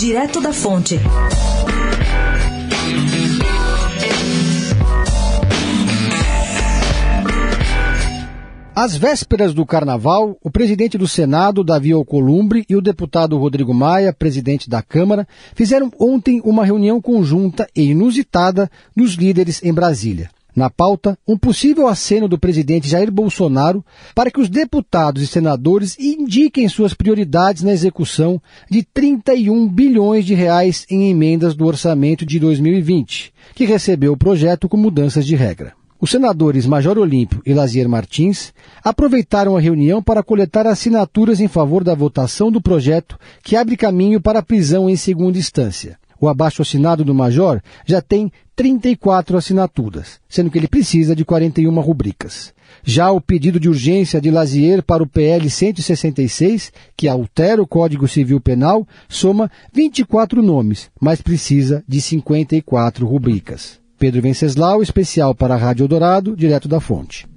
Direto da Fonte. Às vésperas do carnaval, o presidente do Senado, Davi Alcolumbre, e o deputado Rodrigo Maia, presidente da Câmara, fizeram ontem uma reunião conjunta e inusitada dos líderes em Brasília. Na pauta, um possível aceno do presidente Jair Bolsonaro para que os deputados e senadores indiquem suas prioridades na execução de 31 bilhões de reais em emendas do orçamento de 2020, que recebeu o projeto com mudanças de regra. Os senadores Major Olímpio e Lazier Martins aproveitaram a reunião para coletar assinaturas em favor da votação do projeto que abre caminho para a prisão em segunda instância. O abaixo assinado do Major já tem 34 assinaturas, sendo que ele precisa de 41 rubricas. Já o pedido de urgência de Lazier para o PL 166, que altera o Código Civil Penal, soma 24 nomes, mas precisa de 54 rubricas. Pedro Venceslau, especial para a Rádio Dourado, direto da fonte.